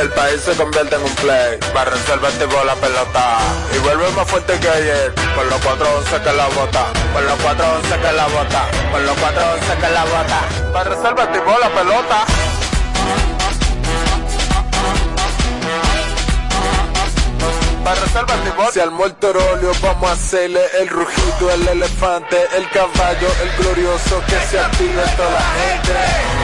el país se convierte en un play. Reservar tipo la pelota. Y vuelve más fuerte que ayer. Con los 411 que la bota. Con los 411 que la bota. Con los 411 que la bota. Reservar tipo la pelota. Si al muerto rolio vamos a hacerle el rugido, el elefante, el caballo, el glorioso que se active toda la gente.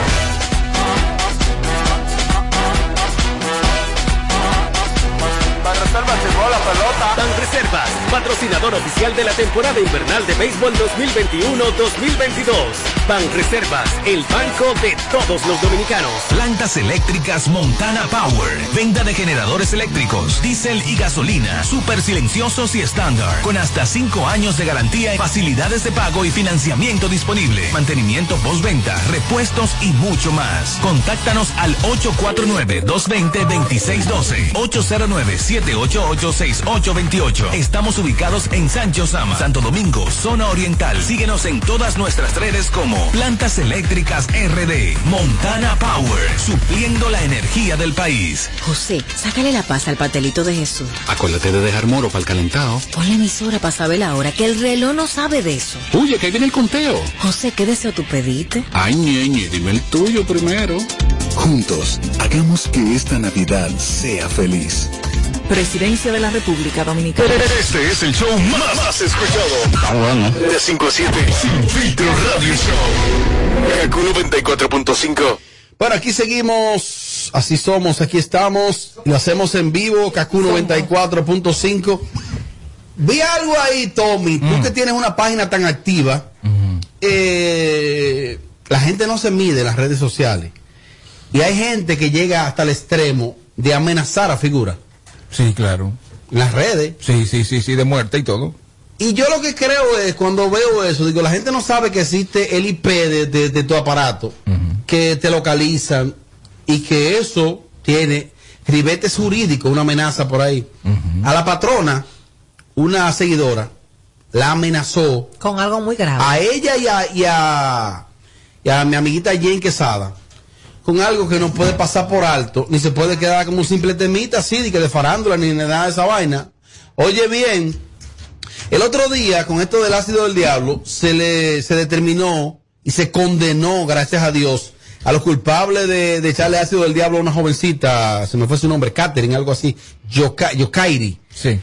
La pelota. Ban Reservas, patrocinador oficial de la temporada invernal de béisbol 2021-2022. Ban Reservas, el banco de todos los dominicanos. Plantas eléctricas Montana Power. Venta de generadores eléctricos, diésel y gasolina. Súper silenciosos y estándar. Con hasta 5 años de garantía, facilidades de pago y financiamiento disponible. Mantenimiento postventa, repuestos y mucho más. Contáctanos al 849-220-2612. 809 788 6828. Estamos ubicados en Sancho Sama, Santo Domingo, zona oriental. Síguenos en todas nuestras redes como Plantas Eléctricas RD, Montana Power, supliendo la energía del país. José, sácale la paz al patelito de Jesús. Acuérdate de dejar moro para el calentado. Pon la emisora para saber la hora, que el reloj no sabe de eso. Oye, que ahí viene el conteo. José, ¿qué deseo tú pediste? Ay, ñeñe, dime el tuyo primero. Juntos, hagamos que esta Navidad sea feliz. Presidencia de la República Dominicana. Este es el show más, más escuchado. Ah, bueno. De 5 a 7. Sin filtro radio show. Kaku 94.5. Bueno, aquí seguimos, así somos, aquí estamos, lo hacemos en vivo, Kaku 94.5. Vi algo ahí, Tommy, tú que tienes una página tan activa, eh, la gente no se mide en las redes sociales. Y hay gente que llega hasta el extremo de amenazar a figuras. Sí, claro. Las redes. Sí, sí, sí, sí, de muerte y todo. Y yo lo que creo es, cuando veo eso, digo, la gente no sabe que existe el IP de, de- de tu aparato, que te localizan y que eso tiene ribetes jurídicos, una amenaza por ahí. A la patrona, una seguidora, la amenazó Con algo muy grave. a ella y a, y a, y a mi amiguita Jane Quesada con algo que no puede pasar por alto, ni se puede quedar como un simple temita así, de que de farándula, ni nada de esa vaina. Oye bien, el otro día, con esto del ácido del diablo, se le, se determinó y se condenó, gracias a Dios, a los culpables de, de echarle ácido del diablo a una jovencita, se me fue su nombre, Catherine, algo así, Yoka- Yokairi. Sí.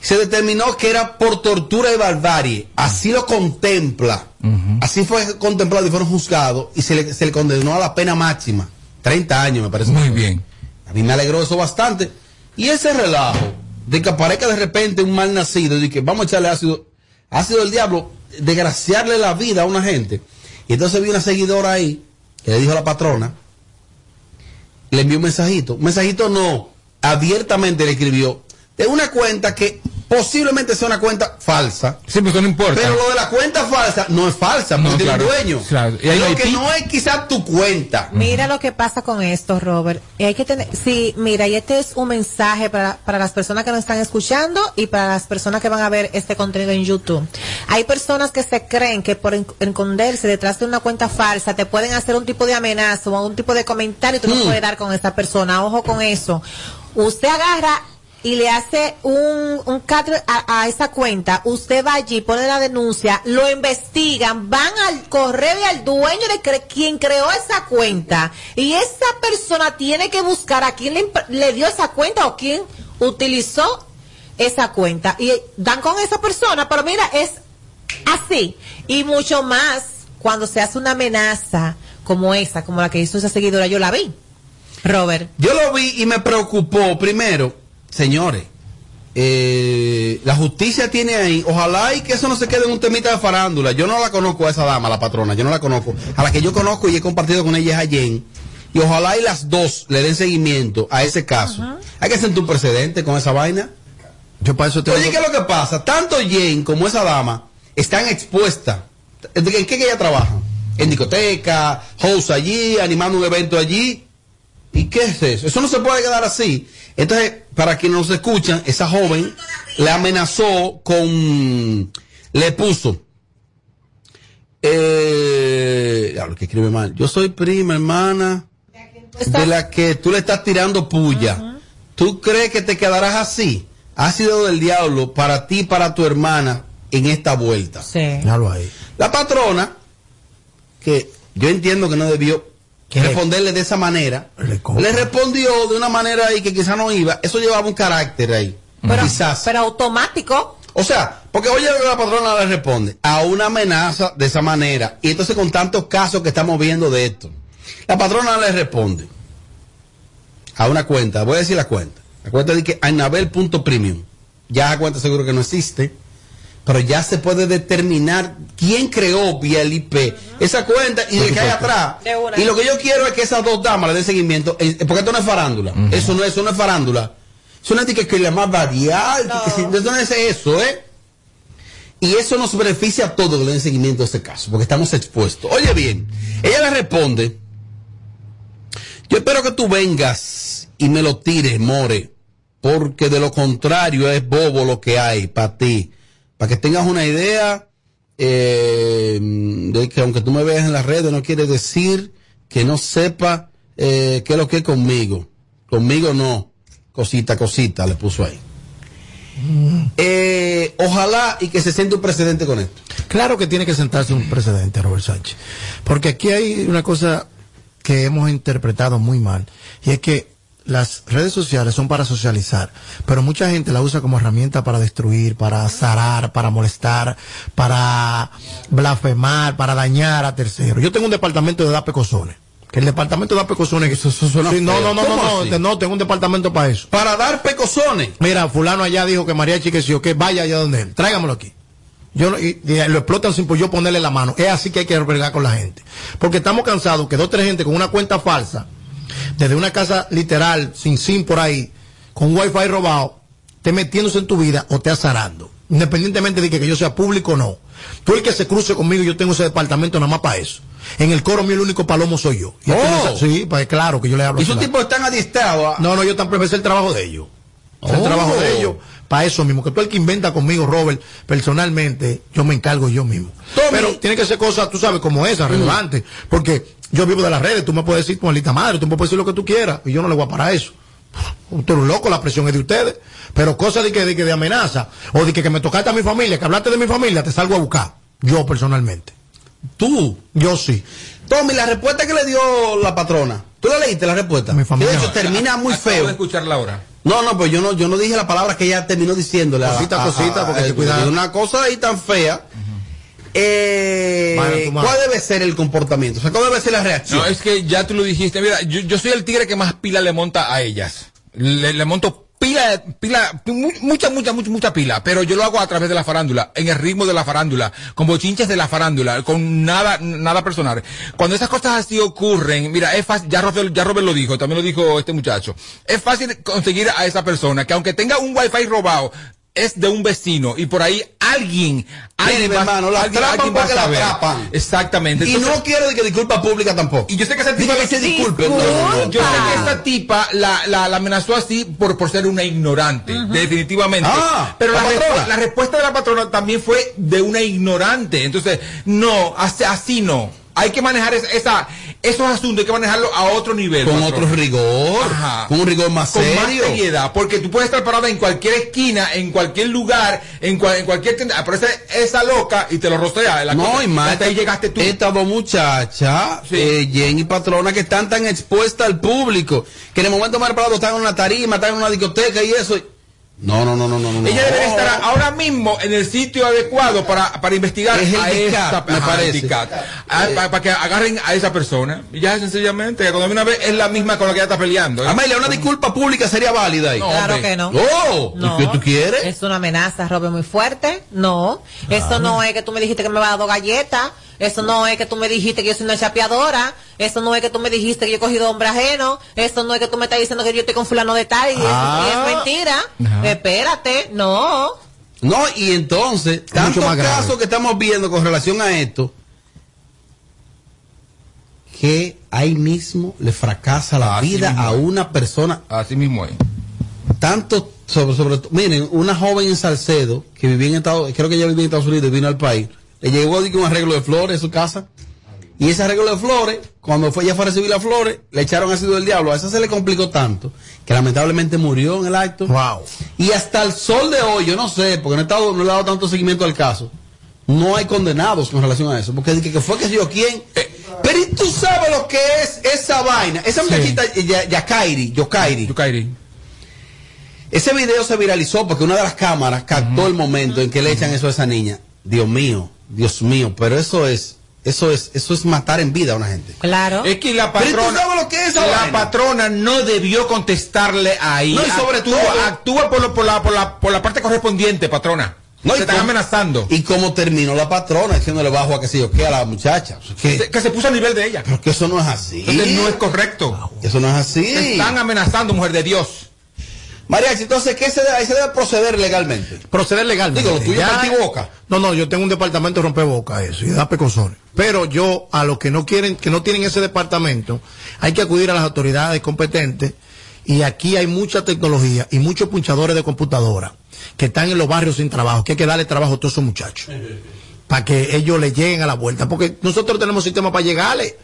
Se determinó que era por tortura y barbarie. Así lo contempla. Así fue contemplado y fueron juzgados y se le, se le condenó a la pena máxima. 30 años, me parece. Muy bien. A mí me alegró eso bastante. Y ese relajo de que aparezca de repente un mal nacido y que vamos a echarle ácido, ácido del diablo, desgraciarle la vida a una gente. Y entonces vi una seguidora ahí que le dijo a la patrona, le envió un mensajito. Un mensajito no, abiertamente le escribió de una cuenta que posiblemente sea una cuenta falsa. Sí, porque no importa. Pero lo de la cuenta falsa no es falsa, No, porque claro, dueño. claro. Y Lo que no es quizás tu cuenta. Mira lo que pasa con esto, Robert. Y hay que tener, sí, mira, y este es un mensaje para, para las personas que nos están escuchando y para las personas que van a ver este contenido en YouTube. Hay personas que se creen que por esconderse detrás de una cuenta falsa te pueden hacer un tipo de amenaza o un tipo de comentario que tú no puedes dar con esa persona. Ojo con eso. Usted agarra y le hace un, un cat a, esa cuenta, usted va allí, pone la denuncia, lo investigan, van al correo y al dueño de cre- quien creó esa cuenta. Y esa persona tiene que buscar a quién le, le dio esa cuenta o quién utilizó esa cuenta. Y dan con esa persona, pero mira, es así. Y mucho más cuando se hace una amenaza como esa, como la que hizo esa seguidora, yo la vi. Robert. Yo lo vi y me preocupó. Primero, señores, eh, la justicia tiene ahí, ojalá y que eso no se quede en un temita de farándula. Yo no la conozco a esa dama, la patrona, yo no la conozco. A la que yo conozco y he compartido con ella es a Jen. Y ojalá y las dos le den seguimiento a ese caso. Hay que sentar un precedente con esa vaina. Yo para eso tengo... Oye, ¿qué es lo que pasa? Tanto Jen como esa dama están expuestas. ¿En qué que ella trabaja? En discoteca, host allí, animando un evento allí. ¿Y qué es eso? Eso no se puede quedar así. Entonces, para quienes nos escuchan, esa joven le amenazó con... Le puso... Eh, que escribe mal. Yo soy prima, hermana de la que tú le estás tirando puya, ¿tú crees que te quedarás así? Ha sido del diablo para ti, para tu hermana, en esta vuelta. Sí. Ahí. La patrona, que yo entiendo que no debió Responderle de esa manera, Le respondió de una manera ahí que quizás no iba. Eso llevaba un carácter ahí. Pero, quizás. pero automático. O sea, porque oye la patrona le responde, a una amenaza de esa manera, y entonces con tantos casos que estamos viendo de esto, la patrona le responde a una cuenta, voy a decir la cuenta, la cuenta de que Anabel.premium, ya esa cuenta seguro que no existe, pero ya se puede determinar quién creó vía el IP esa cuenta y de que hay atrás. Y lo que yo quiero es que esas dos damas le den seguimiento, eh, porque esto no es farándula, eso no es, eso no es farándula. Es una tica que la más si- eso no es eso, ¿eh? Y eso nos beneficia a todos que le den seguimiento a este caso, porque estamos expuestos. Oye bien, ella le responde, yo espero que tú vengas y me lo tires, More, porque de lo contrario es bobo lo que hay para ti. Para que tengas una idea eh, de que aunque tú me veas en las redes no quiere decir que no sepa eh, qué es lo que es conmigo. Conmigo no. Cosita, cosita, le puso ahí. Eh, ojalá y que se siente un precedente con esto. Claro que tiene que sentarse un precedente, Robert Sánchez. Porque aquí hay una cosa que hemos interpretado muy mal. Y es que las redes sociales son para socializar, pero mucha gente la usa como herramienta para destruir, para zarar, para molestar, para blasfemar, para dañar a terceros. Yo tengo un departamento de Dape Cozones. Que el departamento de Dape Cozones. Eso- eso suena Sí, no, no, no, ¿Cómo no, no, no, tengo un departamento para eso. Para dar pecosones. Mira, fulano allá dijo que María Chiqueció, que vaya allá donde él, tráigamelo aquí. Yo no- y, y lo explotan sin por yo ponerle la mano. Es así que hay que albergar con la gente. Porque estamos cansados que dos o tres gente con una cuenta falsa, desde una casa literal, sin SIM por ahí, con wifi robado, esté metiéndose en tu vida o te azarando. Independientemente de que, que yo sea público o no. Tú el que se cruce conmigo, yo tengo ese departamento nada más para eso. En el coro mío el único palomo soy yo. Y Oh. sí, pues claro que yo le hablo. Y esos tipos están adiestrados. No, no, yo tampoco es el trabajo de ellos. Es el Oh. trabajo de ellos. Para eso mismo. Que tú el que inventa conmigo, Robert, personalmente, yo me encargo yo mismo. Tommy. Pero tiene que ser cosas, tú sabes, como esa, relevantes. Porque yo vivo de las redes, tú me puedes decir, lista madre, tú me puedes decir lo que tú quieras. Y yo no le voy a parar eso. Usted es un loco, la presión es de ustedes. Pero cosas de que, de que de amenaza, o de que, que me tocaste a mi familia, que hablaste de mi familia, te salgo a buscar. Yo personalmente. Tú. Yo sí. Tommy, la respuesta que le dio la patrona. ¿Tú la leíste la respuesta? Mi familia. De hecho termina muy Acabo feo. de escucharla ahora. No, no, pues yo no, yo no dije la palabra que ella terminó diciéndole. a- Cosita, a- cosita, a- porque a-. Una cosa ahí tan fea. Eh, Mano, tu mano. ¿Cuál debe ser el comportamiento? O sea, ¿cuál debe ser la reacción? No, es que ya tú lo dijiste. Mira, yo, yo soy el tigre que más pila le monta a ellas. Le, le monto pila, pila, mu- mucha, mucha, mucha, mucha pila. Pero yo lo hago a través de la farándula, en el ritmo de la farándula, con bochinches de la farándula, con nada, nada personal. Cuando esas cosas así ocurren, mira, es fácil, ya Robert, ya Robert lo dijo, también lo dijo este muchacho. Es fácil conseguir a esa persona que aunque tenga un wifi robado, es de un vecino y por ahí alguien, alguien Mire, va- hermano, la alguien- atrapan alguien va a porque la saber. atrapan. Exactamente. y Entonces- no quiero de que disculpa pública tampoco. y yo sé que esa tipa que se disculpe. No, no, no. yo sé que esta tipa la, la, la amenazó así por, por ser una ignorante, definitivamente. Ah, Pero la la, respu- patrona. la respuesta de la patrona también fue de una ignorante. Entonces, no, así, así no. Hay que manejar esa, esa- esos asuntos, hay que manejarlo a otro nivel. Con patrón. otro rigor. Ajá. Con un rigor más Con más serio. seriedad, porque tú puedes estar parada en cualquier esquina, en cualquier lugar, en, cual- en cualquier tienda, aparece esa loca y te lo rostea. La No, cosa- y más. hasta ahí llegaste tú. Estas dos muchachas, Sí. eh, Jen y Patrona, que están tan expuestas al público, que en el momento más preparado están en una tarima, están en una discoteca y eso. No, no, no, no. no. Ella debería estar ahora mismo en el sitio adecuado para, para investigar Es el a esa me parece. DICAT. Ah, para, que agarren a esa persona. Y ya sencillamente, que cuando viene una vez es la misma con la que ella está peleando. ¿eh? Amelia, una disculpa pública sería válida ahí. No, Claro hombre. que no. Oh, ¿y No. ¿qué tú quieres? Es una amenaza, Robert, muy fuerte. No. Eso no es que tú me dijiste que me vas a dar dos galletas. Eso no es que tú me dijiste que yo soy una chapeadora. Eso no es que tú me dijiste que yo he cogido hombre ajeno. Eso no es que tú me estás diciendo que yo estoy con fulano de tal y, eso- Ah. y es mentira. Ajá. Espérate, no. No, y entonces, tantos más grave. casos que estamos viendo con relación a esto, que ahí mismo le fracasa la Así vida a es. una persona Así mismo es. tanto sobre, sobre todo, miren, una joven en Salcedo que vivía en Estados, creo que ella vivía en Estados Unidos y vino al país, le llegó digo, un arreglo de flores a su casa Y ese arreglo de flores, cuando fue, ella fue a recibir las flores, le echaron ácido del diablo. A esa se le complicó tanto que lamentablemente murió en el acto. Wow. Y hasta el sol de hoy, yo no sé, porque no he, estado, no le he dado tanto seguimiento al caso, no hay condenados con relación a eso. Porque dije que fue que yo quién. Pero ¿y tú sabes lo que es esa vaina? Esa muchachita, Ya- Yakairi, Yokairi. Yokairi. Ese video se viralizó porque una de las cámaras captó el momento en que le echan eso a esa niña. Dios mío, Dios mío, pero eso es, eso es, eso es matar en vida a una gente. Claro. Es que la Pero ¿y tú patrona, sabes lo que es esa la vaina? patrona no debió contestarle ahí. No, y sobre actúa, todo- actúa por, lo- por la, por, la, por la parte correspondiente, patrona. No, y se están amenazando. Y cómo terminó la patrona diciéndole bajo a que se yo qué a la muchacha. Que, Se- que se puso a nivel de ella. pero que eso no es así. Entonces no es correcto. Eso no es Se así. están amenazando, mujer de Dios. Mariachi, entonces, ¿qué se debe, ahí se debe proceder legalmente? Proceder legalmente. Digo, es Ya- boca. No, no, yo tengo un departamento de romper boca, eso, y da pecosones. Pero yo, a los que no quieren, que no tienen ese departamento, hay que acudir a las autoridades competentes. Y aquí hay mucha tecnología y muchos punchadores de computadora que están en los barrios sin trabajo, que hay que darle trabajo a todos esos muchachos. Para que ellos le lleguen a la vuelta. Porque nosotros tenemos sistema para llegarle.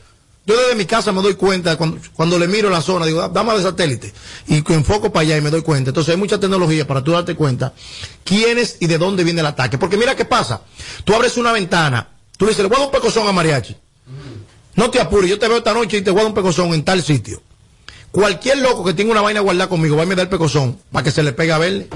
Yo desde mi casa me doy cuenta, cuando, cuando le miro la zona, digo, "Ah, dame de satélite. Y enfoco para allá y me doy cuenta. Entonces hay mucha tecnología para tú darte cuenta quiénes y de dónde viene el ataque. Porque mira qué pasa. Tú abres una ventana, tú le dices, le voy a dar un pecozón a Mariachi. No te apures, yo te veo esta noche y te voy a dar un pecozón en tal sitio. Cualquier loco que tenga una vaina guardada conmigo va a me dar el pecozón para que se le pegue a verle.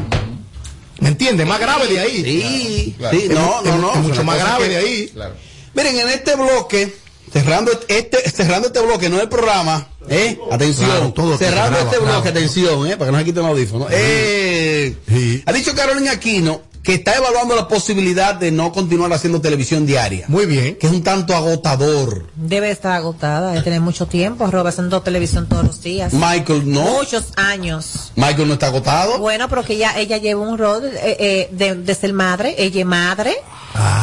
¿Me entiendes? Más grave de ahí. Sí, Claro. sí, Es no, no, es- no. es mucho más grave es que- de ahí. Claro. Miren, en este bloque, cerrando este, cerrando este bloque, no el programa, ¿eh? Atención, Claro, todo cerrando graba, este bloque, graba. atención, ¿eh? Para que no se quiten los audífonos. Eh, Sí. Ha dicho Carolina Aquino que está evaluando la posibilidad de no continuar haciendo televisión diaria. Muy bien. Que es un tanto agotador. Debe estar agotada, debe tener mucho tiempo, Robert, haciendo televisión todos los días. Michael no. Muchos años. Michael no está agotado. Bueno, pero que ella, ella lleva un rol eh, eh, de, de ser madre, ella es madre,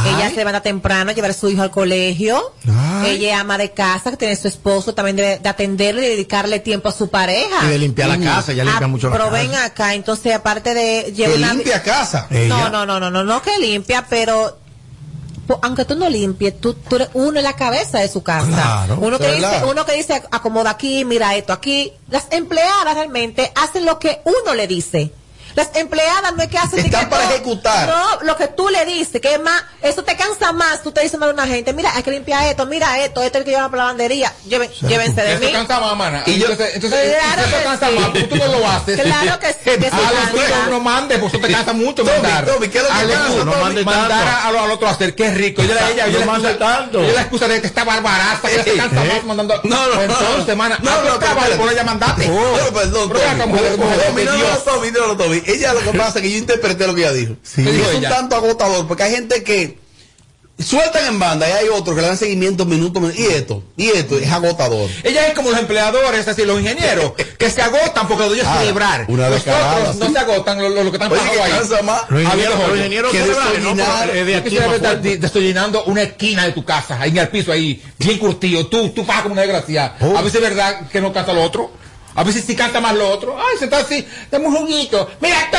ella se levanta temprano a llevar a su hijo al colegio, Ay. ella es ama de casa, que tiene su esposo, también debe de atenderle y dedicarle tiempo a su pareja. Y de limpiar la casa, ya limpia Ah, mucho la pero casa. ven acá, entonces aparte de llevar Que una- limpia casa. Ella. No, no, no, no, no, no que limpia, pero aunque tú no limpies, tú, tú eres uno en la cabeza de su casa. Claro, uno que dice, verdad. uno que dice acomoda aquí, mira esto aquí. Las empleadas realmente hacen lo que uno le dice. Las empleadas no es que hacen Están que para todo- ejecutar. No, lo que tú le dices, que es más, eso te cansa más. Tú te dices a una gente, mira, hay que limpiar esto, mira esto, esto es el que lleva para la lavandería. Lleven, llévense de Eso mí. cansa más, mana. Y yo- entonces, entonces Claro eso que cansa sí. más, tú no lo haces. Claro que sí, que A los cansa. tuyos no mandes, pues eso te cansa mucho Tommy, mandar. Tommy, ¿qué es lo que cansa, No mandes mandar a- a lo- al otro a hacer, qué rico. Yo le ella, yo No excusa- tanto. Yo la excusa de que está barbaraza, que se cansa más mandando. No, no, no. Entonces, mana, No, no. No, Tommy. mujer, Tommy, de no, no, Dios. Tommy, no, no, Tommy. Ella lo que pasa es que yo interpreté lo que ella dijo. Sí. Y ¿Qué dijo es un tanto agotador, porque hay gente que sueltan en banda y hay otros que le dan seguimiento minuto, minuto, y esto, y esto, es agotador. Ella es como los empleadores, es decir, los ingenieros, que se agotan porque lo ellos Ah, celebrar. una Los otros no sí. se agotan, los, los que están que ahí. Los ingenieros, que Pero, eh, di- desollinando una esquina de tu casa, ahí en el piso, ahí, bien curtido. Tú, tú pagas como una desgracia. Oh. A veces es verdad que no canta lo otro. A veces sí canta más lo otro. Ay, se está así, tenemos un juguito. Mira, tú,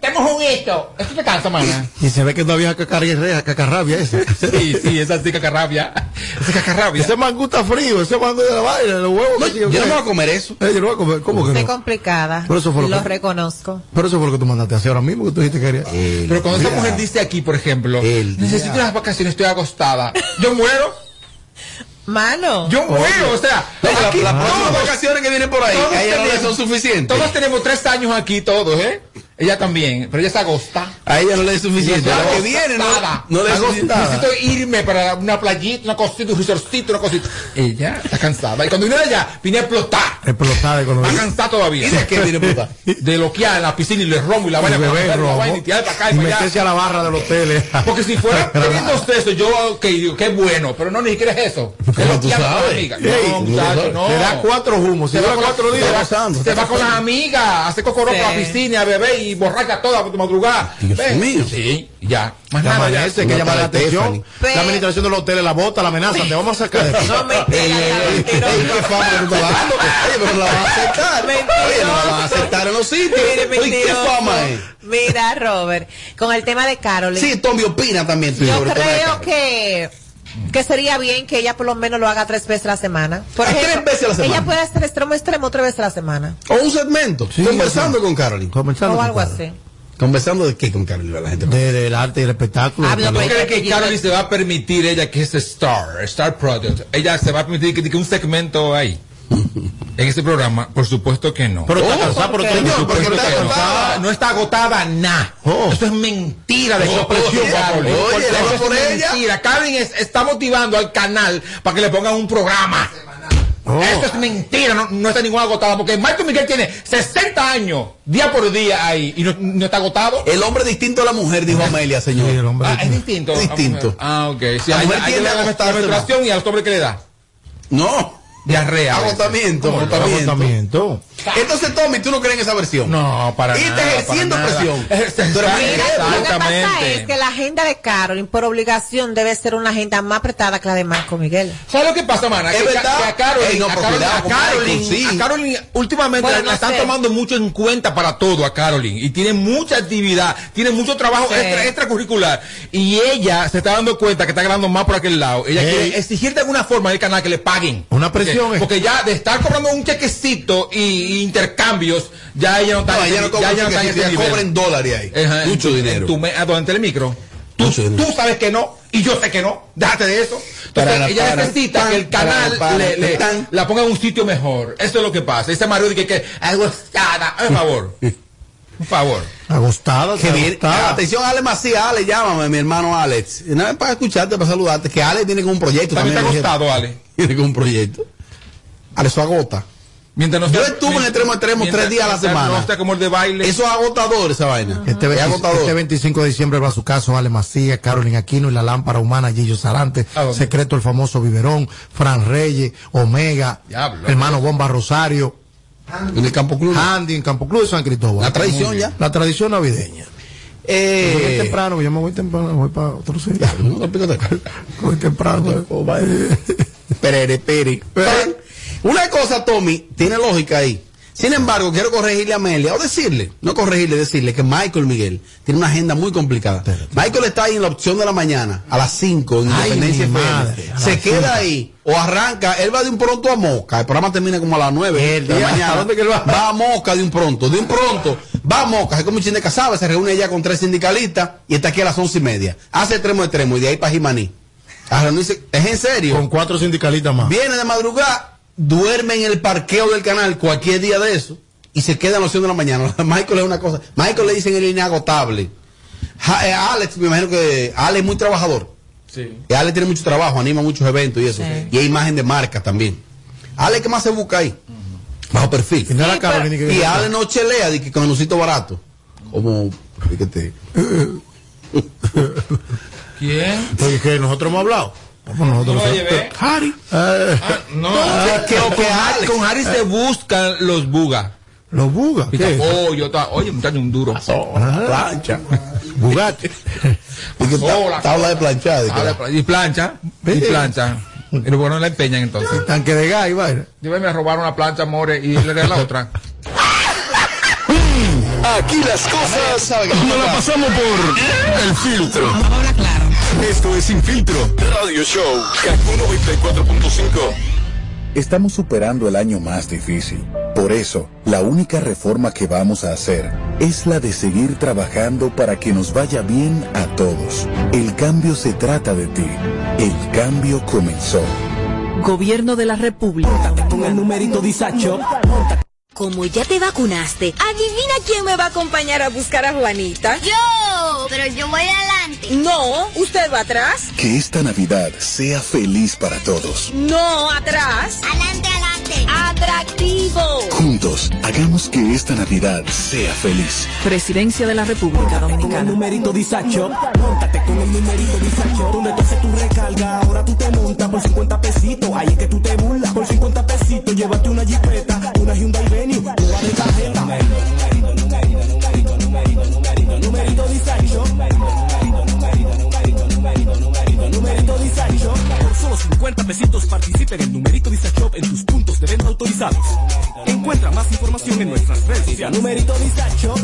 tenemos un juguito. Eso te cansa, mana. Y se ve que es una vieja cacarrea, cacarrabia esa. Sí, sí, esa sí cacarrabia. Esa cacarrabia. Ese mangú está frío, ese mangú de la vaina, los huevos. No, que yo no voy a comer eso. Eh, yo no voy a comer, ¿cómo que Estoy no? complicada. Pero eso fue lo lo que- reconozco. Pero eso fue lo que tú mandaste a hacer ahora mismo, que tú dijiste que querías. Pero cuando esa mujer dice aquí, por ejemplo, El necesito unas vacaciones, estoy acostada. Yo muero. Mano. Yo muero, o sea, la- aquí las vacaciones que vienen por ahí, todos tenemos- son suficientes. Todos tenemos tres años aquí, todos, ¿eh? Ella también, pero ella se agosta. A ella no le es suficiente. La que está viene no, no le es suficiente. Necesito irme para una playita, una cosita, un resorcito, una cosita. Ella está cansada. Y cuando viene de allá, viene a explotar. Explotada de Está cuando cansada todavía. ¿Y de qué viene puta? De lo que hay en la piscina y le romo y la vaina para coger, la vaina y tirar para acá y y para allá. a la barra del hotel. eh. Porque si fuera teniendo eso, yo, ok, digo, qué bueno, pero no, ni siquiera es eso. Es lo tú sabes. No, muchacho, no. Le da cuatro humos. Si dura con cuatro días. está va con las amigas, hace cocoroco a la piscina, a beber y borracha toda por tu madrugada. Dios Ven. mío. Sí, ya. Más nada, ya. amanece, que llama la atención. La administración de los hoteles la bota, la amenaza, te vamos a sacar de aquí. No me Ey, ey, ey, ey, qué fama que tú estás dando. Oye, pero la vas a aceptar. Oye, no la vas a aceptar en los sitios. Mire, Oye, ¿qué mentiroso. fama es? Mira, Robert, con el tema de Carolyn. Sí, Tommy opina también. Yo creo que que sería bien que ella por lo menos lo haga tres veces a la semana. Por Ah, ejemplo, tres veces a la semana. Ella puede hacer extremo extremo tres veces a la semana. O un segmento. conversando con Carolyn. Conversando o con algo así. ¿Conversando de qué con Carolyn? La gente De- del arte y el espectáculo. ¿Tú crees que Carolyn se va a permitir ella que es Star, Star Product? Ella se va a permitir que, que un segmento ahí. En este programa, por supuesto que no. Pero está Oh, cansada, no. agotada. No está agotada nada. Oh. Eso es mentira de Oh, oye, Eso es por ella. mentira. Es- está motivando al canal para que le pongan un programa. Oh. Esto es mentira, no, no está ninguna agotada, porque Michael Miguel tiene 60 años, día por día ahí, y no, no está agotado. El hombre distinto a la mujer, dijo Amelia, señor. Sí, el hombre Ah, es distinto. Distinto. Ah, ok. Sí, La hay, mujer hay da la menstruación y a los hombres que le da. No. Diarrea. Agotamiento, agotamiento. Agotamiento. Entonces, Tommy, ¿tú no crees en esa versión? No, para Y nada. te ejerciendo presión. Mira, Exactamente. lo que pasa es que la agenda de Carolyn, por obligación, debe ser una agenda más apretada que la de Marco Miguel. ¿Sabes lo que pasa, mana? Es Que, verdad. que a Carolyn, Ey, no, a Carolyn, a sí. a Carolyn últimamente Bueno, la no están sé. tomando mucho en cuenta para todo a Carolyn y tiene mucha actividad, tiene mucho trabajo Sí. extra, extracurricular y ella se está dando cuenta que está ganando más por aquel lado. Ella Ey. quiere exigir de alguna forma al canal que le paguen. Una presión, Porque, porque ya de estar cobrando un chequecito y, y intercambios, ya ella no está No, ella no cobra ya ella no cobra en dólares ahí. Ajá, Mucho dinero. tu me- ah, ¿dónde? en Telemicro. Tú, tú sabes que no, y yo sé que no. Déjate de eso. Entonces, Para, ella para, necesita pan, que el canal para, para, le, le- tan. la ponga en un sitio mejor. Eso es lo que pasa. Ese marido dice que, agostada. Por favor. Por favor. Agostada. Que viene, agostada. atención, Ale Macías, Ale, llámame, mi hermano Alex. Nada más para escucharte, para saludarte, que Ale viene con un proyecto También también. está agostado, Ale. Viene con un proyecto. Eso agota. Mientras no Yo sea- estuve en extremo extremo mientras- tres días a la semana. No está como el de baile. Eso es agotador, esa vaina. Este, es 20 agotador. este 25 de diciembre va a su caso Ale Macías, Carolina Aquino y la lámpara humana Gillo Sarante, ¿A dónde? Secreto el famoso Biberón, Fran Reyes, Omega, Diablo. hermano Bomba Rosario, en el Campo Club. Andy en Campo Club de San Cristóbal. La tradición ya. La tradición navideña. Voy Eh, temprano, yo me voy temprano, voy para otro sitio. no, no, pícate. Voy temprano. Pere, pere. Una cosa, Tommy, tiene lógica ahí. Sin embargo, quiero corregirle a Amelia, o decirle, no corregirle, decirle que Michael Miguel tiene una agenda muy complicada. Michael está ahí en la opción de la mañana, a las 5, en Ay, Independencia madre, Se queda cinco. ahí, o arranca, él va de un pronto a Moca, el programa termina como a las 9 El de la mañana. ¿a dónde que él va? a Moca de un pronto, de un pronto, va a Moca, es como un chin de casaba, se reúne ya con tres sindicalistas y está aquí a las once y media. Hace extremo extremo y de ahí para Jimaní. A reunirse, es en serio. Con cuatro sindicalistas más. Viene de madrugada, duerme en el parqueo del canal cualquier día de eso y se queda a las 11 de la mañana. Michael es una cosa. Michael le dicen el inagotable. Eh, Alex, me imagino que Alex es muy trabajador. Sí. Y Alex tiene mucho trabajo, anima muchos eventos y eso. Sí. Y hay imagen de marca también. Alex, ¿qué más se busca ahí? Bajo perfil. Y no era Sí, Carolina que Y Ale no chelea de que con anuncito barato. Como, fíjate. ¿Quién? Oye, que nosotros hemos hablado. Vamos nosotros. No lo llevé. Harry. Eh, Ah, no, que- que, que con, Harry, con Harry se buscan los bugas. los bugas. ¿Qué? Oh, yo estaba, oye, muchacho, un duro. Plancha. Bugatti. Y que ta- Hola. tabla de planchada. Ah, Y plancha, y plancha. Y luego no la empeñan entonces. Tanque de gas y vaina. Yo me robaron una plancha, more, y le regalé la otra. Aquí las cosas no la pasamos por el filtro. claro. Esto es Sin Filtro Radio Show. Kaku 94.5. Estamos superando el año más difícil. Por eso, la única reforma que vamos a hacer es la de seguir trabajando para que nos vaya bien a todos. El cambio se trata de ti. El cambio comenzó. Gobierno de la República. Con el numerito disacho. Como ya te vacunaste, adivina quién me va a acompañar a buscar a Juanita. Yo, pero yo voy adelante. No, usted va atrás. Que esta Navidad sea feliz para todos. No, atrás. Adelante, adelante. Atractivo. Juntos, hagamos que esta Navidad sea feliz. Presidencia de la República Con el Dominicana. numerito disacho. Móntate con el numerito disacho. Donde tú haces tu recarga, ahora tú te montas por 50 pesitos. Ahí es que tú te burlas. Por 50 pesitos, llévate una jipeta, solo 50 pesitos participa en numerito disacho en tus puntos de venta autorizados. Encuentra más información en nuestras redes sociales. Numerito Disacho.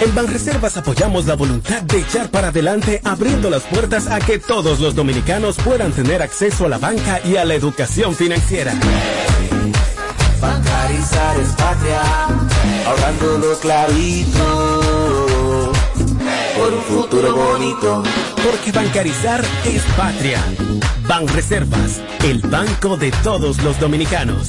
En Banreservas apoyamos la voluntad de echar para adelante abriendo las puertas a que todos los dominicanos puedan tener acceso a la banca y a la educación financiera. Bancarizar es patria, ahorrando lo clarito, por un futuro bonito. Porque bancarizar es patria. Banreservas, el banco de todos los dominicanos.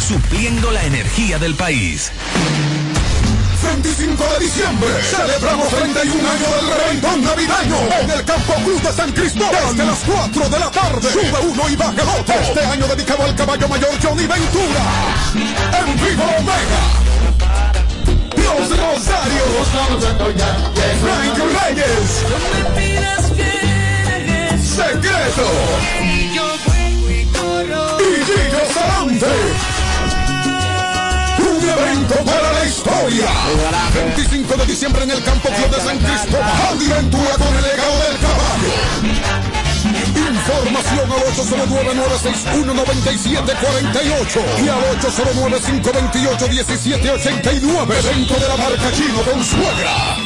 supliendo la energía del país. 25 de diciembre celebramos 31 años del reventón navideño en el Campo Cruz de San Cristóbal desde las 4 de la tarde. Sube uno y baja otro. Este año dedicado al caballo mayor Johnny Ventura. En vivo Omega. Los Rosarios. Frank Reyes. Secreto. Y Gillo Sarante. Evento para la historia. 25 de diciembre en el Campo Club de San Cristóbal. Andy Ventura con el legado del caballo. Información al 809-961-9748 y al 809-528-1789. Evento de la marca Chino con suegra.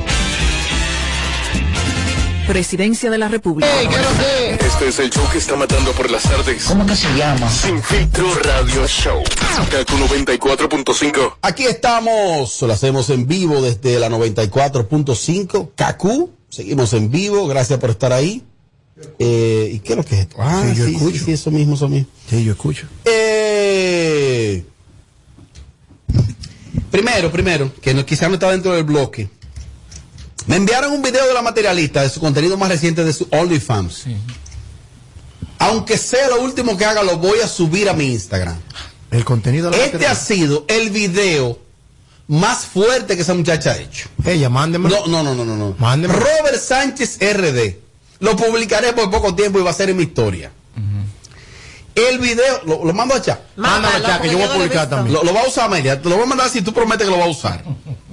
Presidencia de la República. Este es el show que está matando por las tardes. ¿Cómo que se llama? Sin filtro radio show. Kaku 94.5. Aquí estamos, lo hacemos en vivo desde la 94.5. Kaku, seguimos en vivo, gracias por estar ahí. Eh, ¿Y qué es lo que es esto? Ah, Sí, yo sí, escucho. sí, sí, eso mismo, eso mismo. Sí, yo escucho. Eh, primero, primero, que no, quizá no está dentro del bloque. Me enviaron un video de la materialista de su contenido más reciente de su OnlyFans. Aunque sea lo último que haga, lo voy a subir a mi Instagram. El contenido de la Este ha sido el video más fuerte que esa muchacha ha hecho. Ella, mándemelo. No, no, no, no, no. Mándemelo. Robert Sánchez RD. Lo publicaré por poco tiempo y va a ser en mi historia. El video, lo, lo mando a chat. Mándalo, Mándalo, Cha, que yo voy a publicar también. Lo, lo va a usar Amelia. Te lo voy a mandar si tú prometes que lo va a usar.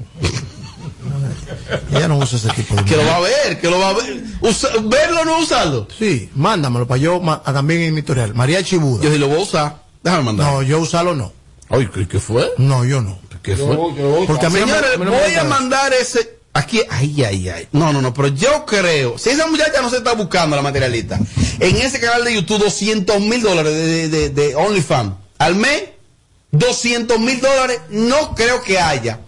Ella no usa ese tipo de Que lo va a ver, que lo va a ver. Usa- verlo o no usarlo. Sí, mándamelo para yo ma- a- también en mi tutorial. María Chibuda. Yo sí lo voy a usar. Déjame mandar. No, yo usarlo no. Ay, ¿qué, qué fue? No, yo no. ¿Qué fue? Porque a mí no me- Señores, me voy a mandar ese. Aquí, ay, ay, ay. No, no, no, pero yo creo, si esa muchacha no se está buscando la materialista, en ese canal de YouTube, 200 mil dólares de, de, de, de OnlyFans al mes, 200 mil dólares, no creo que haya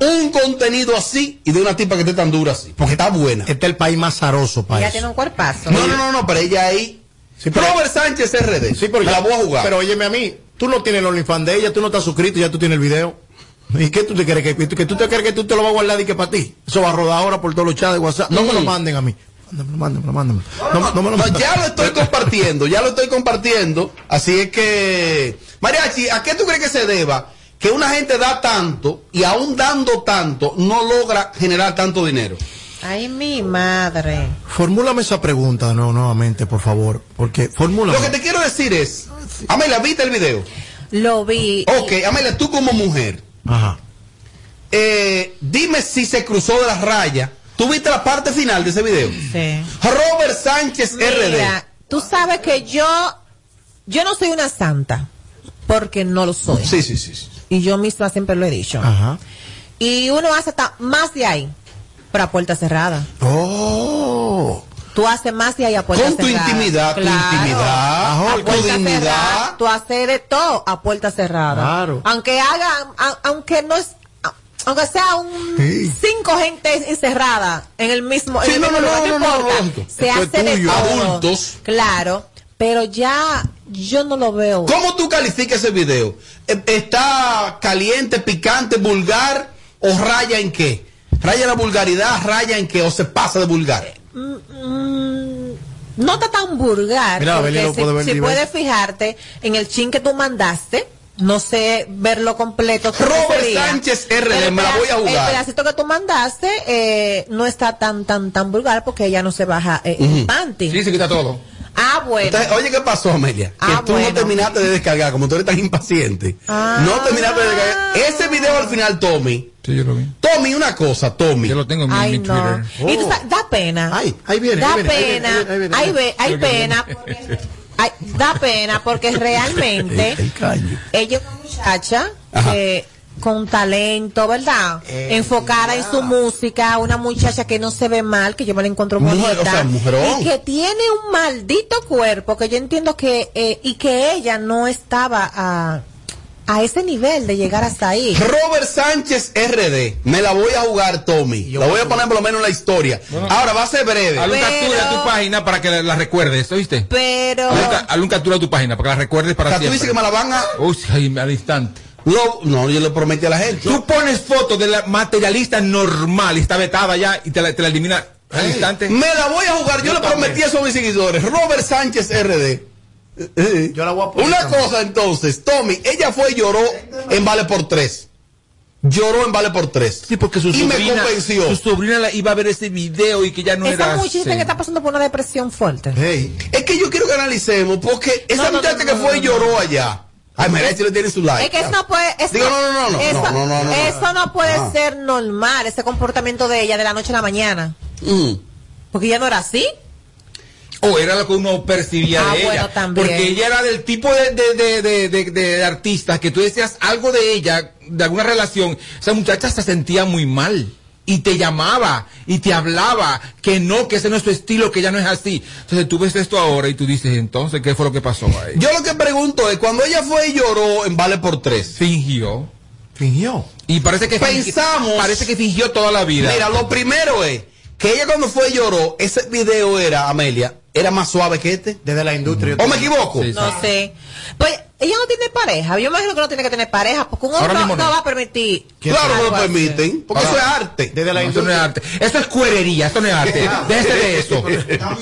un contenido así y de una tipa que esté tan dura así, porque está buena. Este es el país más zaroso para Ella eso. tiene un cuerpazo. No, no, no, no, pero ella ahí. Sí, pero- Robert Sánchez RD. Sí, pero la voy a jugar. Pero óyeme a mí, tú no tienes el OnlyFans de ella, tú no estás suscrito, ya tú tienes el video. ¿Y qué tú te crees? ¿Que, que tú te crees que tú te lo vas a guardar y que para ti? Eso va a rodar ahora por todos los chats de WhatsApp. No me lo manden a mí. Mándamelo, mándamelo, mándamelo. No, no me lo No, manden. ya lo estoy compartiendo, ya lo estoy compartiendo. Así es que, Mariachi, ¿a qué tú crees que se deba que una gente da tanto y aún dando tanto no logra generar tanto dinero? Ay, mi madre. Formúlame esa pregunta no, nuevamente, por favor. Porque formúlame. Lo que te quiero decir es, Amelia, ¿viste el video? Lo vi. Ok, Amelia, tú como mujer, Ajá. eh, dime si se cruzó de las rayas. ¿Tú viste la parte final de ese video? Sí. Robert Sánchez RD. Mira, tú sabes que yo, yo no soy una santa, porque no lo soy. Sí, sí, sí. Y yo misma siempre lo he dicho. Ajá. Y uno hace hasta más de ahí, pero a puerta cerrada. Oh. Tú haces más de ahí a puerta Con tu cerrada. intimidad, tu Claro. intimidad, A tu dignidad. cerrada, tú haces de todo a puerta cerrada. Claro. Aunque haga, a- aunque no es, aunque sea un Sí. cinco gente encerrada en el mismo, Sí, en el no, mismo no, lugar, no, no importa. Se hace de todo. Adultos. Claro. Pero ya yo no lo veo. ¿Cómo tú calificas ese video? Eh, ¿Está caliente, picante, vulgar o raya en qué? ¿Raya en la vulgaridad, raya en qué o se pasa de vulgar? Mm, mm, no está tan vulgar. Mira, porque Abelino si, puede ver si nivel. puedes fijarte en el chin que tú mandaste, no sé verlo completo. ¿cómo Robert sería? Sánchez RD, Pero el me la voy a jugar. El pedacito que tú mandaste eh, no está tan tan tan vulgar porque ella no se baja eh, el Ujú. panty. Sí, se quita todo. Ah, bueno. Entonces, oye, ¿qué pasó, Amelia? Que Ah, tú no terminaste de descargar, como tú eres tan impaciente. Ah. No terminaste de descargar. Ese video al final, Tommy. Sí, yo lo vi. Tommy, una cosa, Tommy. Yo lo tengo en Ay, no. Y tú sabes, da pena. Ay, ahí viene. da ahí viene, ahí viene, pena. ahí viene, ahí ve- hay pena. Ay, da pena porque realmente ella es una muchacha que con talento, ¿verdad? Enfocada en su música, una muchacha que no se ve mal, que yo me la encuentro Mujer, bonita. o sea, y que tiene un maldito cuerpo que yo entiendo que, eh, y que ella no estaba a, a ese nivel de llegar hasta ahí. Robert Sánchez RD. Me la voy a jugar, Tommy. La voy a poner por lo menos en la historia. Ahora va a ser breve. Haz un captura de tu página para que la, la recuerdes, ¿oíste? Pero. Haz un captura de tu página para que la recuerdes para O sea, tú siempre. dices que me la van a- Uy, ay, al instante. Lo- no, yo le prometí a la gente. Tú pones fotos de la materialista normal y está vetada ya y te la, te la elimina al instante. Me la voy a jugar. Yo, le prometí eso a mis seguidores. Robert Sánchez RD. Yo la voy a poner Una también. cosa entonces, Tommy, ella fue y lloró en Vale por Tres. Lloró en Vale por Tres. Sí, porque su y me convenció. su sobrina la iba a ver ese video y que ya no Esa era muchacha así. que está pasando por una depresión fuerte. Es que yo quiero que analicemos, porque esa No, no, muchacha no, que no, fue y no, lloró allá. Ay, mira, si le tiene su like. Es que eso no puede. Eso, Digo, no, no, no, no, eso, no, no, no, no. eso no puede Ah. ser normal, ese comportamiento de ella de la noche a la mañana. Mm. Porque ella no era así. O era lo que uno percibía Ah, de bueno, ella. también. Porque ella era del tipo de, de, de, de, de- de artista que tú decías algo de ella, de alguna relación. Esa muchacha se sentía muy mal. Y te llamaba y te hablaba que no, que ese no es su estilo, que ella no es así. Entonces tú ves esto ahora y tú dices, entonces, ¿qué fue lo que pasó ahí? Yo lo que pregunto es, cuando ella fue y lloró en Vale por Tres. Fingió. Fingió. Y parece que Pensamos. parece que fingió toda la vida. Mira, lo primero es que ella cuando fue y lloró, ese video era, Amelia, era más suave que este. Desde la industria. ¿O me equivoco? No sé. Pues ella no tiene pareja. Yo imagino que no tiene que tener pareja porque un hombre no, va a permitir. Claro que lo permiten, porque Ahora- eso es arte. Desde la No, eso no industria. es arte. Eso es cuerería, esto no es arte. Déjese de eso.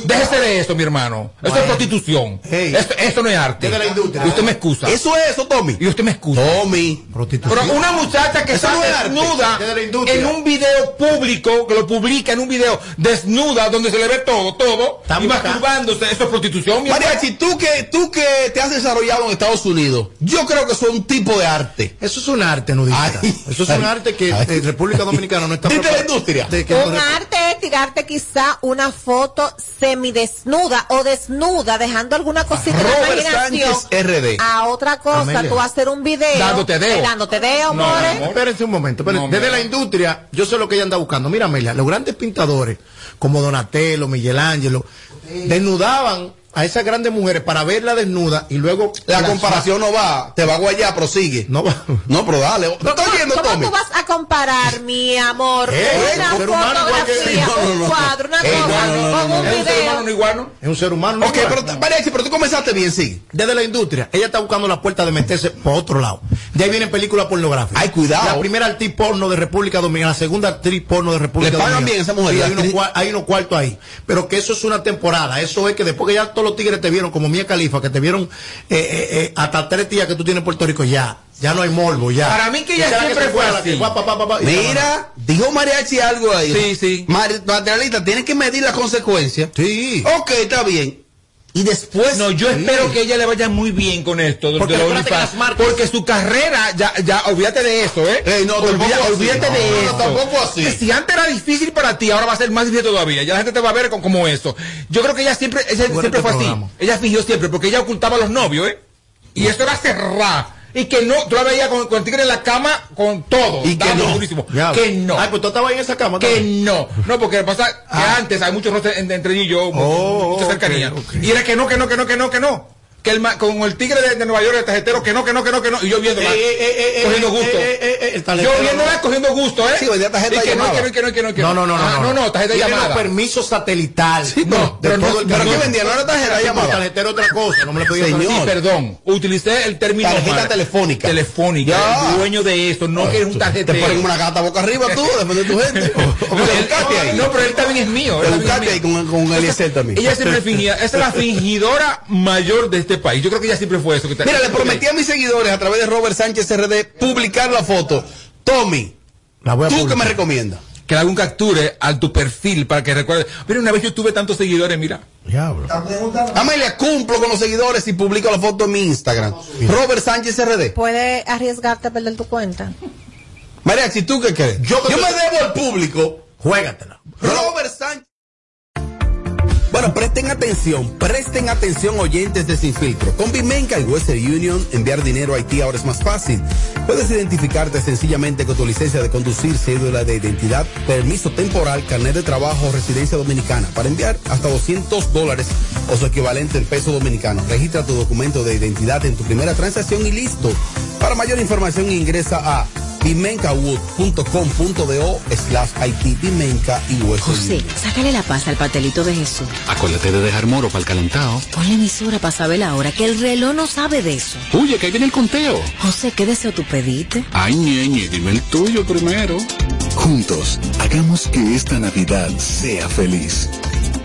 Déjese de eso, mi hermano. Eso es prostitución. Hey. Esto, esto no es arte. Desde la industria. Y usted me excusa. Eso es eso, Tommy. Y usted me excusa. Tommy. Prostitución. Pero una muchacha que Eso está no es arte. desnuda en un video público, que lo publica en un video desnuda, donde se le ve todo, todo, Está y masturbándose, eso es prostitución, mi hermano. Mariachi, tú que, tú que te has desarrollado en Estados Unidos, yo creo que eso es un tipo de arte. Eso es un arte nudista. Ay. Eso es un arte que Ay. en República Dominicana no está Desde la preparada. industria. De que Un no- arte es tirarte quizá una foto semidesnuda o desnuda, dejando alguna cosita en la Robert imaginación. Sánchez RD. A otra cosa, Amelia. tú hacer un video. Dándote deo. eh, dándote deo, No, more. Espérense un momento. espérense. No, Desde la industria, yo sé lo que ella anda buscando. Mira, Amelia, los grandes pintadores, como Donatello, Miguel Ángelo, desnudaban a esas grandes mujeres para verla desnuda y luego La las- comparación no va, te va a guayar, prosigue. no va. No, pero dale. ¿Tú ¿Cómo, oyendo, cómo Tommy? tú vas a comparar, mi amor, Eh, una un ser humano igual que- fotografía, No, un cuadro, una no, cosa, con un no. ¿Es un ser humano video? no igual, no? Es un ser humano. Ok, igual. pero Mariachi, pero tú comenzaste bien, sí. Desde la industria, ella está buscando la puerta de meterse por otro lado. De ahí vienen películas pornográficas. Ay, cuidado. La primera actriz porno de República Dominicana, la segunda actriz porno de República Le pagan Dominicana. bien esa mujer, Sí, la hay, unos, hay cuartos ahí. Pero que eso es una temporada. Eso es que después que ya todos los tigres te vieron, como Mía Califa, que te vieron eh, eh, eh, hasta tres días que tú tienes en Puerto Rico, ya. Ya no hay morbo, ya. Para mí que ella siempre se fue la que así. guapa, pa, pa, pa, y Mira, dijo Mariachi algo ahí. Sí, sí. Mar- Materialista, tienes que medir las consecuencias. Sí. Ok, está bien. Y después. No, yo espero que ella le vaya muy bien con esto Porque de las marcas- porque su carrera ya ya olvídate de eso, ¿eh? Ey, no, Olvida- así. olvídate No, de no, eso. tampoco así. Que si antes era difícil para ti, ahora va a ser más difícil todavía. Ya la gente te va a ver con- como eso. Yo creo que ella siempre ella siempre fue así. programa. Ella fingió siempre porque ella ocultaba a los novios, ¿eh? Y eso era cerrar. Y que no, tú la veías con, con el tigre en la cama con todo. Y que no. durísimo. Que no. Ay, pues tú estabas en esa cama. Que también. no, no, porque pasa que antes hay muchos roces en- entre ella y yo, Oh, mucha cercanía. Y era que no, que no, que no, que no, que no. Que el, ma- con el tigre de, de Nueva York, el tarjetero, que no, que no, que no, que no, y yo viendo Eh, eh, eh, eh, cogiendo eh, gusto. eh, eh, eh, el yo viendo no. cogiendo gusto, ¿eh? Sí, vendía tarjeta Y de que no, llamada. que no, que no, que no, que No, no, no, no. Ah, no, no, tarjeta de llamada. los permisos satelital. no, de pero no- el pero. ¿qué vendía? ¿No era tarjeta de Sí, llamada? tarjetero otra cosa, no me lo podía Sí, saber. perdón. Utilicé el término Tarjeta mal. telefónica. Telefónica. Ya. El dueño de esto, no que es un Te tarjetero. ponen una gata boca arriba tú, después de tu gente. No, te no, pero él también es mío. Te buscaste ahí con, con Eliezer también. Ella siempre fingía, esa es la fingidora mayor de este país. Yo creo que ella siempre fue eso. Que Mira, le prometí a mis seguidores a través de Robert Sánchez RD publicar la foto. Tommy, La voy a ¿tú qué me recomiendas? que le haga un capture a tu perfil para que recuerde. Mira, una vez yo tuve tantos seguidores, mira. Diablo. Amelia, cumplo con los seguidores y publico la foto en mi Instagram. Robert Sánchez RD. Puede arriesgarte a perder tu cuenta. María, si tú qué crees? Yo Yo, me debo al público. Juégatela. Robert Sánchez. Bueno, presten atención, presten atención oyentes de Sin Filtro. Con Bimenca y Western Union, enviar dinero a Haití ahora es más fácil. Puedes identificarte sencillamente con tu licencia de conducir, cédula de identidad, permiso temporal, carnet de trabajo o residencia dominicana para enviar hasta 200 dólares o su equivalente en peso dominicano. Registra tu documento de identidad en tu primera transacción y listo. Para mayor información ingresa a bimencawood.com.do slash Haití, Bimenca y Western José, sácale la paz al pastelito de Jesús. Acuérdate de dejar moro para el calentado. Ponle emisora para saber la hora, que el reloj no sabe de eso. Oye, que ahí viene el conteo. José, ¿qué deseo tú pediste? Ay, ñeñe, dime el tuyo primero. Juntos, hagamos que esta Navidad sea feliz.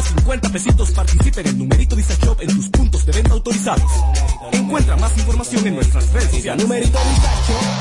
Solo 50 pesitos participa en el numerito Disacho en tus puntos de venta autorizados. Encuentra más información en nuestras redes sociales. Numerito.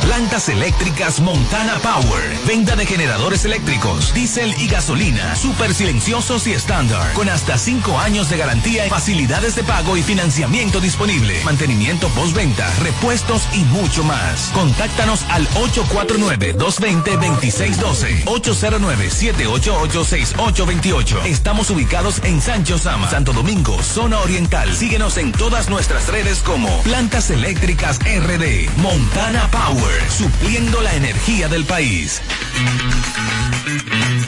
Plantas eléctricas Montana Power. Venta de generadores eléctricos, diésel y gasolina. Súper silenciosos y estándar. Con hasta 5 años de garantía, facilidades de pago y financiamiento disponible. Mantenimiento postventa, repuestos y mucho más. Contáctanos al 849-220-2612. 809-788-6828. Estamos ubicados en Sancho Sama, Santo Domingo, zona oriental. Síguenos en todas nuestras redes como Plantas Eléctricas RD. Montana Power, supliendo la energía del país.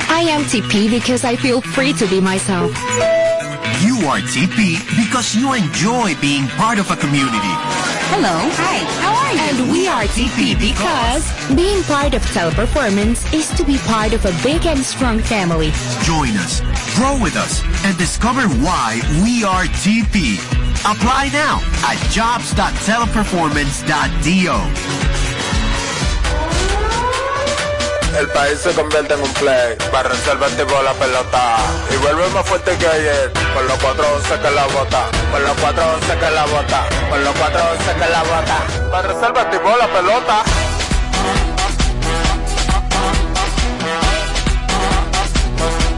I am TP because I feel free to be myself. You are TP because you enjoy being part of a community. Hello. Hi. How are you? And we are TP because being part of Teleperformance is to be part of a big and strong family. Join us, grow with us, and discover why we are TP. Apply now at jobs.teleperformance.do. El país se convierte en un play. Para reservarte por la pelota. Y vuelve más fuerte que ayer. Con los 411 que la bota. Con los 411 que la bota. Con los 411 que la bota. Para reservarte por la pelota.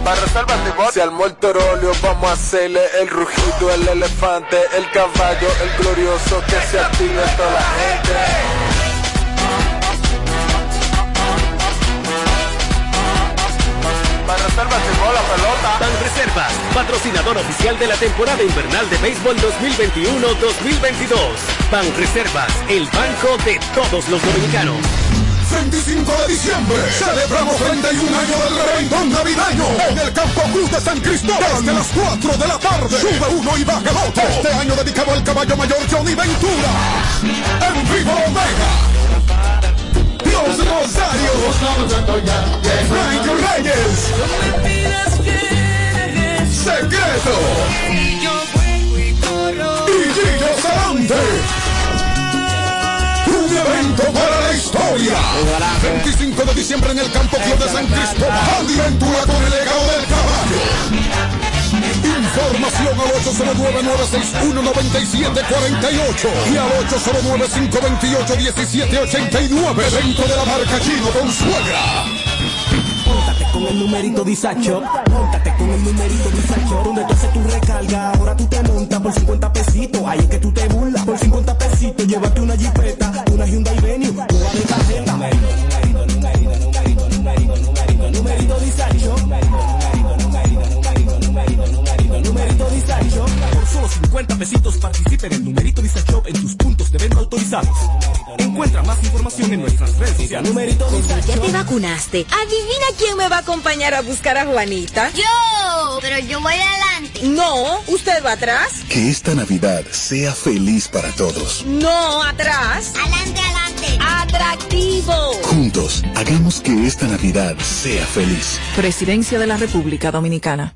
Para reservarte por Si al muerto rolio vamos a hacerle el rugido, el elefante, el caballo, el glorioso que se active toda la gente. Para reservas la pelota. Ban Reservas, patrocinador oficial de la temporada invernal de béisbol 2021-2022. Ban Reservas, el banco de todos los dominicanos. 25 de diciembre celebramos 31 años del reventón navideño en el Campo Cruz de San Cristóbal desde las 4 de la tarde. Sube uno y baja el otro. Este año dedicado al caballo mayor Johnny Ventura. En vivo Omega. Dios Rosario. Frank Reyes. Secreto. Y Gillo Sarante. Evento para la historia. 25 de diciembre en el Campo Club de San Cristóbal. Andy Ventura con el legado del caballo. Información al 809-961-9748 y al 809-528-1789 dentro de la marca Chino con suegra. Móntate con el numerito Disacho. Móntate con el numerito Disacho. Donde tú haces tu recarga, ahora tú te montas por 50 pesitos. Ahí es que tú te burlas. Por 50 pesitos, llévate una jipeta, una Hyundai Venue, una de tarjeta. Numerito, numerito, pesitos participa en el numerito Dice Shop en tus puntos de venta autorizados. Encuentra más información en nuestras redes sociales. Numerito Dice ya te vacunaste, adivina quién me va a acompañar a buscar a Juanita. Yo, pero yo voy adelante. No, usted va atrás. Que esta Navidad sea feliz para todos. No, atrás. Adelante, adelante. Atractivo. Juntos, hagamos que esta Navidad sea feliz. Presidencia de la República Dominicana.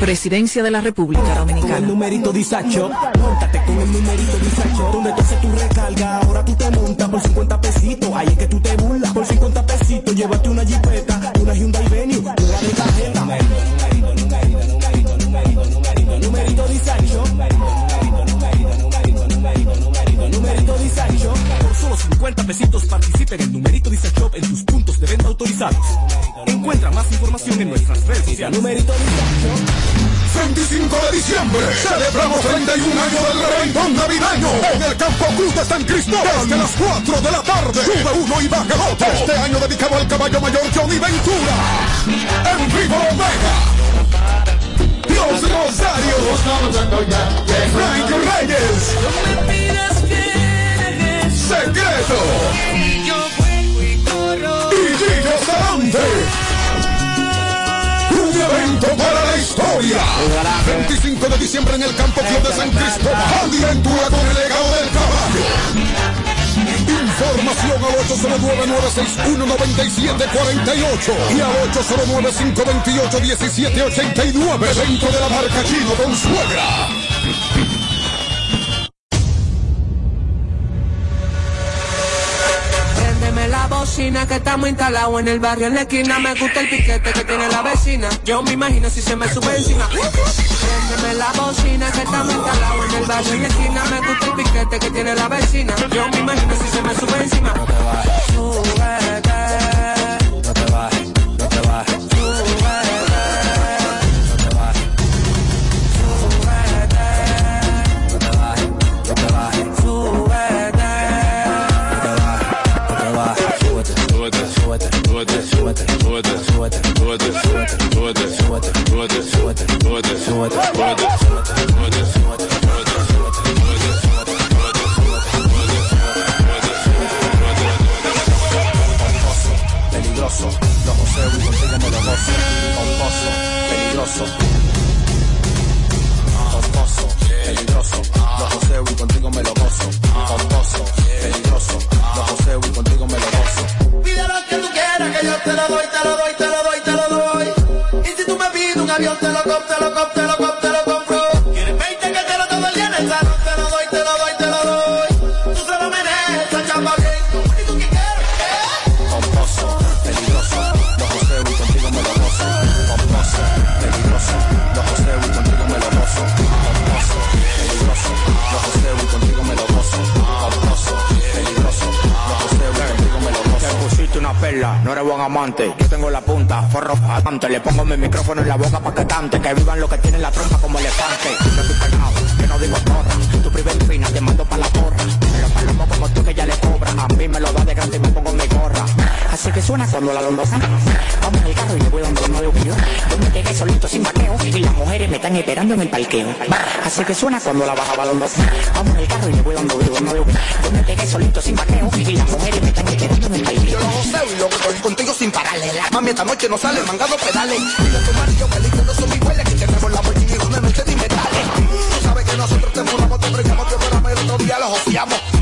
Presidencia de la República Con el Dominicana. numerito Disacho, montate con el numerito Disacho, donde tú haces tu recarga, ahora tú te montas por 50 pesitos, ahí es que tú te burlas, por 50 pesitos, llévate una jipeta, una Hyundai Venue, una de tarjeta. 50 pesitos participa en el numerito Disacho en tus puntos de venta autorizados. Encuentra más información en nuestras redes sociales. Numerito Disacho. 25 de diciembre celebramos 31 años del reventón navideño en el Campo Cruz de San Cristóbal desde las 4 de la tarde. Sube uno y baja el otro. Este año dedicado al caballo mayor Johnny Ventura. En vivo Omega. Dios Rosario. Frank Reyes. Secreto. Y Gillo Sarante. Un evento para la historia. 25 de diciembre en el Campo Club de San Cristóbal. Andy Ventura con el legado del caballo. Información al 809-961-9748 y al 809-528-1789. Evento de la marca Chino con suegra. Que estamos instalados en el barrio en la esquina. Me gusta el piquete que tiene la vecina. Yo me imagino si se me sube encima. Préndeme la bocina que estamos instalados en el barrio en la esquina. Me gusta el piquete que tiene la vecina. Yo me imagino si se me sube encima. Súbete. Toda, toda, toda, toda, toda, toda, toda, toda, toda, toda. yo te lo copte, lo copte, lo Yo tengo la punta, forro bastante. Le pongo mi micrófono en la boca pa' que cante. Que vivan los que tienen la trompa como elefante. Que suena cuando la londosa. Vamos al carro y me voy donde no veo yo. Yo me quedé solito sin vaqueo. Y las mujeres me están esperando en el parqueo. Así que suena cuando la baja balondosa. Vamos al carro y me voy donde veo, no veo. Yo me quedé solito sin vaqueo. Y las mujeres me están esperando en el parqueo. Yo lo joseo y lo estoy contigo sin pararle. La mami esta noche no sale mangando pedales. Dile a tu marido que listo no son iguales. Que tenemos la Lamborghini y una noche de metales. Tú sabes que nosotros te mudamos, te brindamos, te el otro día los joseamos.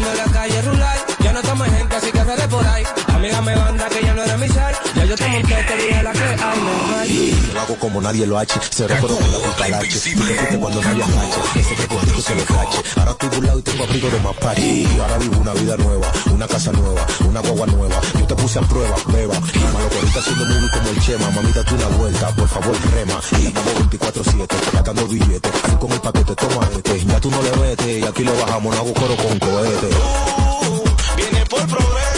Ando en la calle Rulay, ya no estamos gente, así que de por ahí. Amiga me banda yo te monté, te dije la que hay. Lo hago como nadie lo ha hecho. Se recuerdo con la cucaracha. Te fuiste cuando no había cache. Ese que contigo se lo cache. Ahora estoy burlado y tengo abrigo de mapache. Ahora vivo una vida nueva, una casa nueva, una guagua nueva. Yo te puse a prueba, beba. Malo que ahorita haciendo movie como el Chema. Mami, date una vuelta, por favor, rema. Y estamos 24-7, gastando billetes. Fui con el paquete, toma este. Ya tú no le vete y aquí lo bajamos. No hago coro con cohete. Viene por progreso,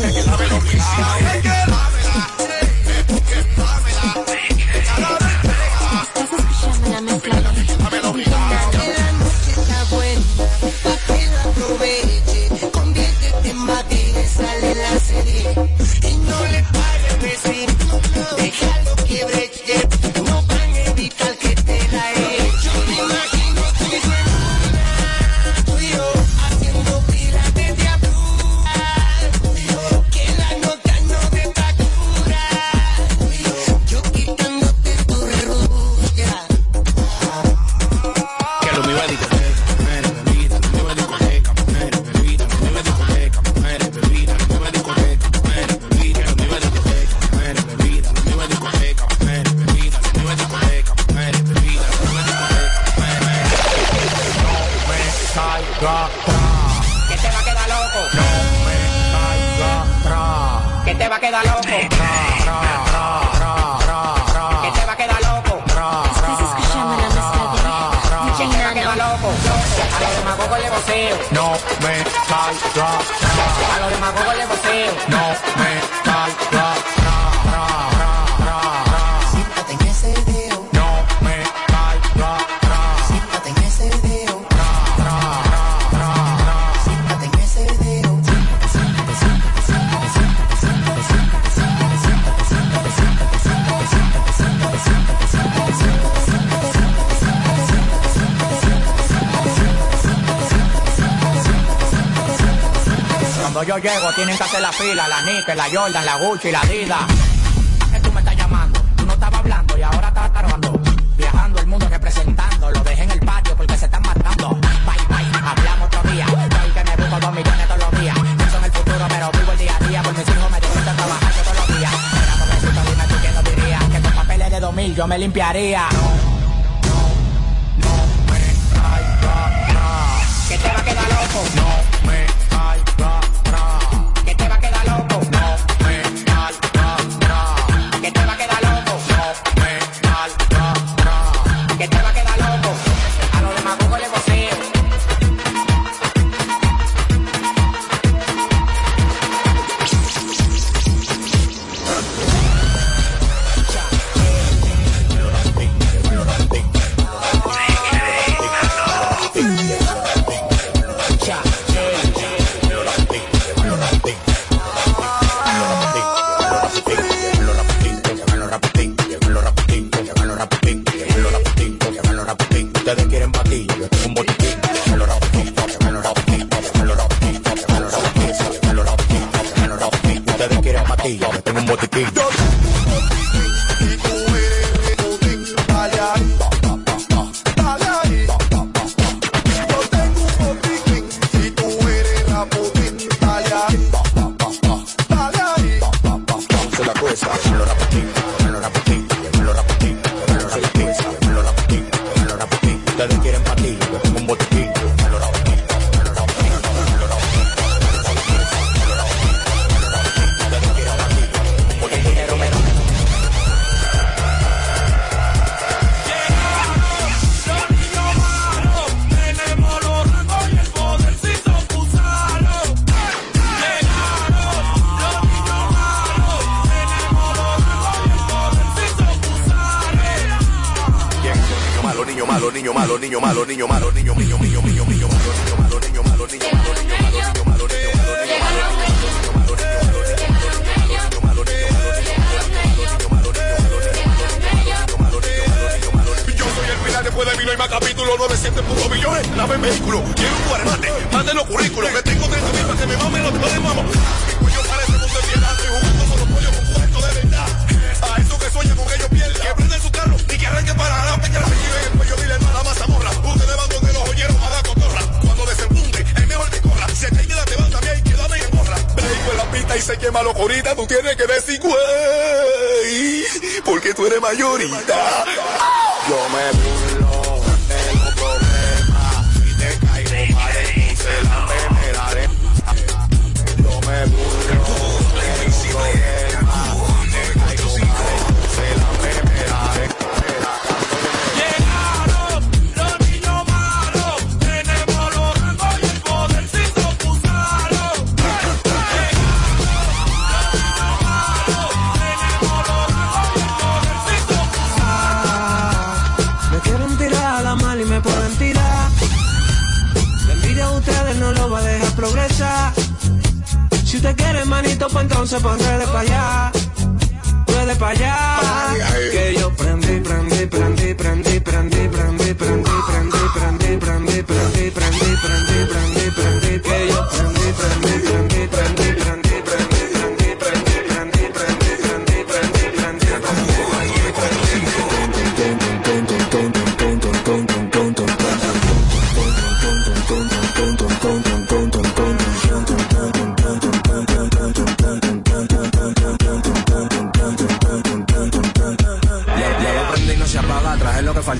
que sabe lo que hay. Demagogos le voceo. No me caiga, A los demagogos le voceo. no me caiga, Llego tienen que hacer la fila, la Nike, la Jordan, la Gucci, la Adidas. ¿A qué tú me estás llamando? Tú no estabas hablando y ahora estás tardando. Viajando el mundo representando, lo dejé en el patio porque se están matando. Bye bye, hablamos otro día. Yo que me busco dos millones todos los días. Pienso en el futuro, pero vivo el día a día. Por mis hijos me necesito trabajar todos los días. Mira, pobrecito, dime tú quién lo diría. Que con papeles de 2000 yo me limpiaría. Apple. hermanito, pues entonces ponle pa' allá. Puede pa' allá. Que yo prendí, prendí, prendí, prendí, prendí, prendí, prendí, prendí, prendí, prendí, prendí, prendí, prendí, prendí, prendí, que yo prendí, prendí, prendí, prendí.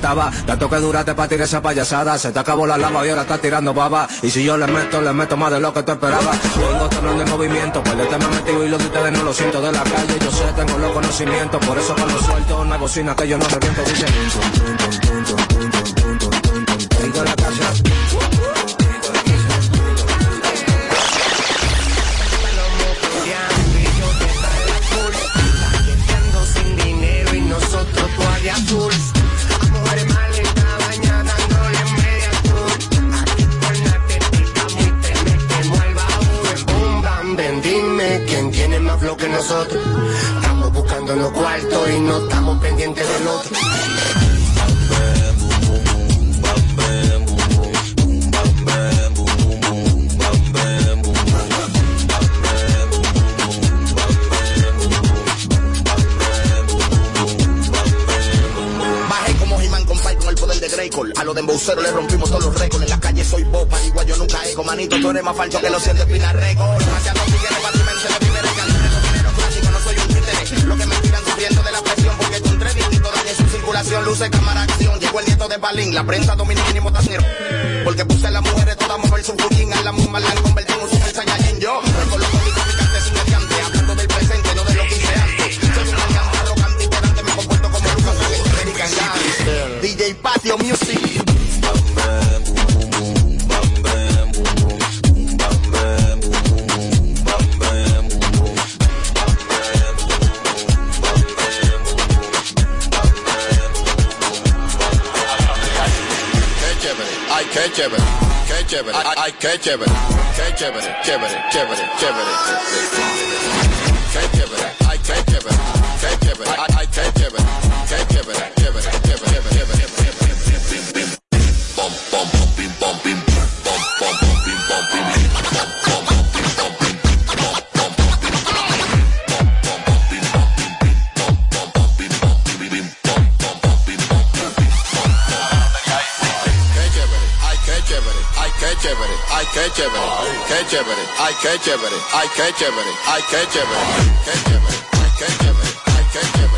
estaba. Tanto que duraste para tirar esa payasada. Se te acabó la lava y ahora estás tirando baba. Y si yo le meto, le meto más de lo que tú esperabas. Vengo temblando en movimiento, pues el tema este metido y lo de ustedes no lo siento de la calle. Yo sé, tengo los conocimientos, por eso cuando suelto una bocina que yo no reviento, dicen. Catch chévere, catch chévere, chévere, chévere, chévere. chévere. Catch chévere, I catch chévere, I catch chévere, I catch chévere, qué chévere, ay, qué chévere, ay.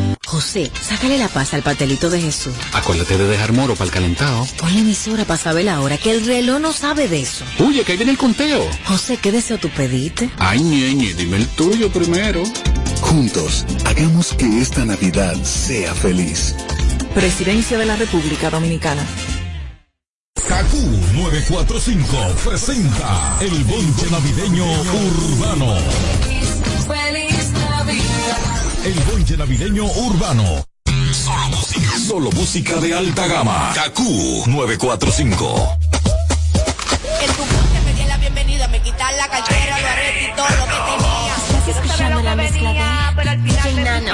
José, sácale la paz al pastelito de Jesús. Acuérdate de dejar moro para el calentado. Pon la emisora para saber la hora, que el reloj no sabe de eso. Oye, que ahí viene el conteo. José, ¿qué deseo tú pediste? Ay, ñeñe, dime el tuyo primero. Juntos, hagamos que esta Navidad sea feliz. Presidencia de la República Dominicana. Kaku 945 presenta el bonche navideño urbano. El bonche navideño urbano. Solo música. Solo música de alta gama. Kaku 945. En tu que me di la bienvenida, me quitar la cartera, lo arresto y todo lo que tenía. Estás escuchando la mezcla de pero al final me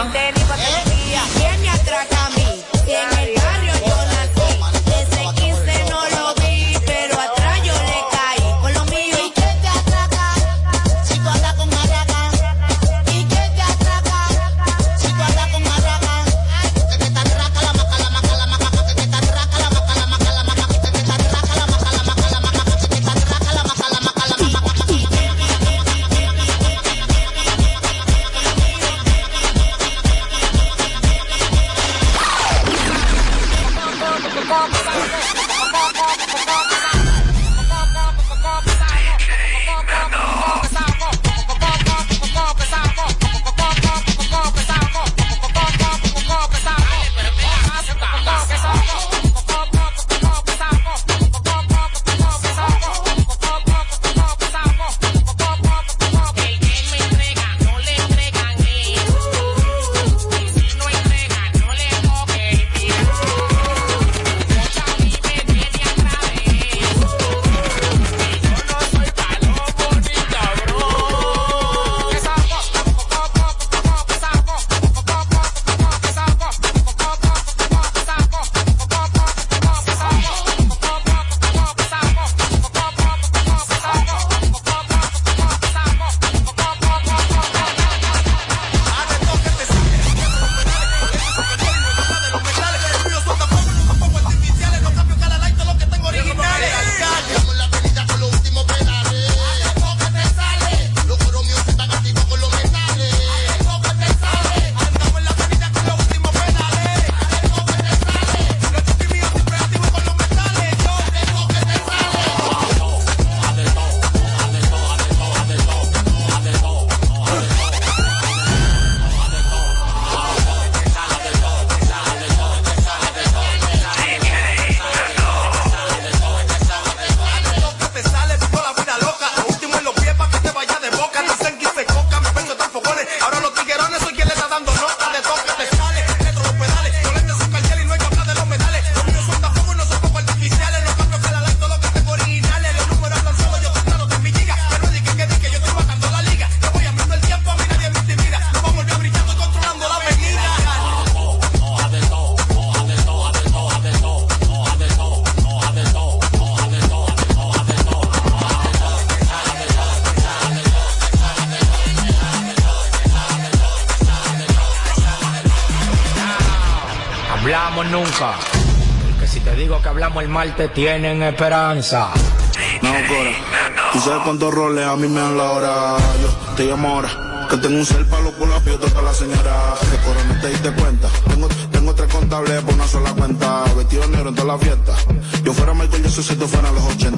martes, tienen esperanza. No, Cora, tú sabes cuántos roles a mí me dan la hora. Yo te llamo ahora, que tengo un cel palo por la piel toca la señora. Que Cora, no te diste cuenta. Tengo, tengo tres contables por una sola cuenta. Vestido negro en toda la fiesta. Yo fuera Michael Jackson si tú fuera los 80.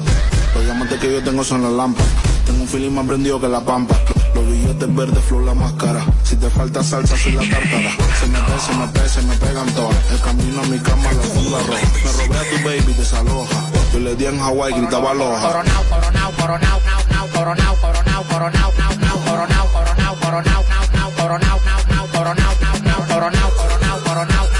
Los diamantes que yo tengo son las lámparas. Tengo un feeling más prendido que la pampa. Los billetes verdes, flor la máscara. Te falta salsa, soy la tártara. Se me pega, se me pega, se me pegan todas. El camino a mi cama, la funda roja. Me robé a tu baby, desaloja. Yo le di en Hawái, gritaba aloha. Coronao, coronao, coronao, nao, nao, coronao, coronao, coronao, nao, nao, coronao, coronao, coronao, nao, nao, coronao, nao, nao, coronao, nao, nao, coronao, coronao, coronao, nao, nao, coronao,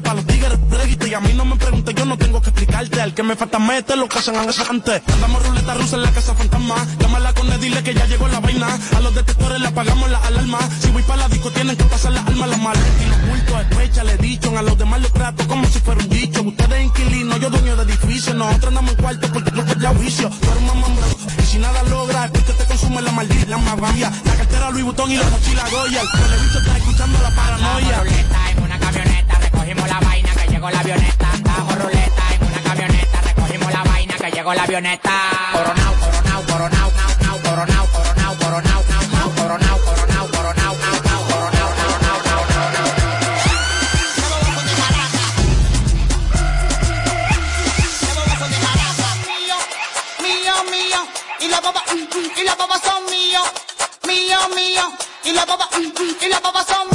Para los tigres reguito. Y a mí no me preguntes, yo no tengo que explicarte. Al que me falta mete, lo casan antes. Andamos ruleta rusa en la casa fantasma. Llámala con él, dile que ya llegó la vaina. A los detectores le apagamos la alarma. Si voy para la disco, tienen que pasar las almas, las maletas y los bultos. Especha, le dicho. A los demás los trato como si fuera un dicho. Ustedes inquilinos, yo dueño de edificio. Nosotros andamos en cuarto porque no ya juicio. Tú eres un. Y si nada logra, es porque te consume la maldita, la magia. La cartera Louis Vuitton y la mochila Goya. El televisor está escuchando la paranoia. Recogimos la vaina que llegó la avioneta. Ruleta en una camioneta, recogimos la vaina que llegó la avioneta. Coronao, coronao, coronao, nao, nao, coronao, coronao, coronao, nao, nao, coronao, coronao, coronao, nao, nao, coronao, nao, nao, nao, nao, nao. mío, mío, y la baba, mm, mm, y la baba son mío, mío, mío, y la baba, mm, mm, y la baba son mío,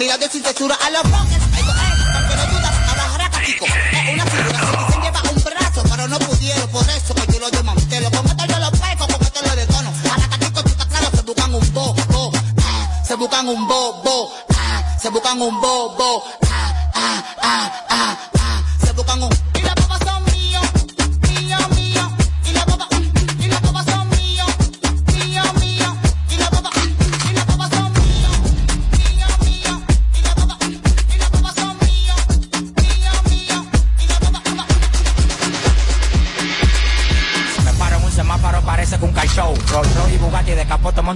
Capricornio, mi lado sin censura, a los rockers, porque no dudas, ahora chico, es una figura, se dicen lleva un brazo, pero no pudieron, por eso que yo lo desmantelo, esto yo lo pego, con esto lo detono, jaracatico, tú estás claro, se buscan un bo, bo, ah, se buscan un bo, bo, ah, se buscan un bo, bo, ah, ah, ah, ah, ah, se buscan un... Y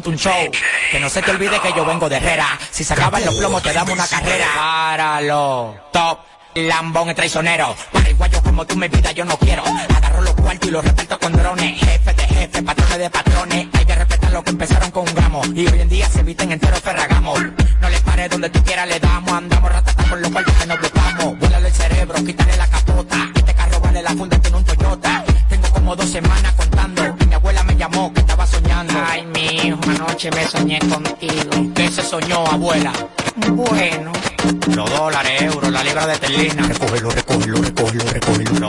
un show. Que no se te olvide que yo vengo de Herrera. Si se acaban los plomos, te damos una carrera. Páralo. Top. Lambón es traicionero. Paraguayo como tú, mi vida yo no quiero. Agarro los cuartos y los reparto con drones. Jefe de jefe, patrones de patrones. Hay que respetar lo que empezaron con un gramo. Y hoy en día se visten enteros ferragamos. No les pares donde tú quieras, le damos. Andamos ratata con los cuartos que nos me soñé contigo. ¿Qué se soñó, abuela? Bueno. Los dólares, euros, la libra de terlina. Recógelo, recógelo, recógelo, recógelo.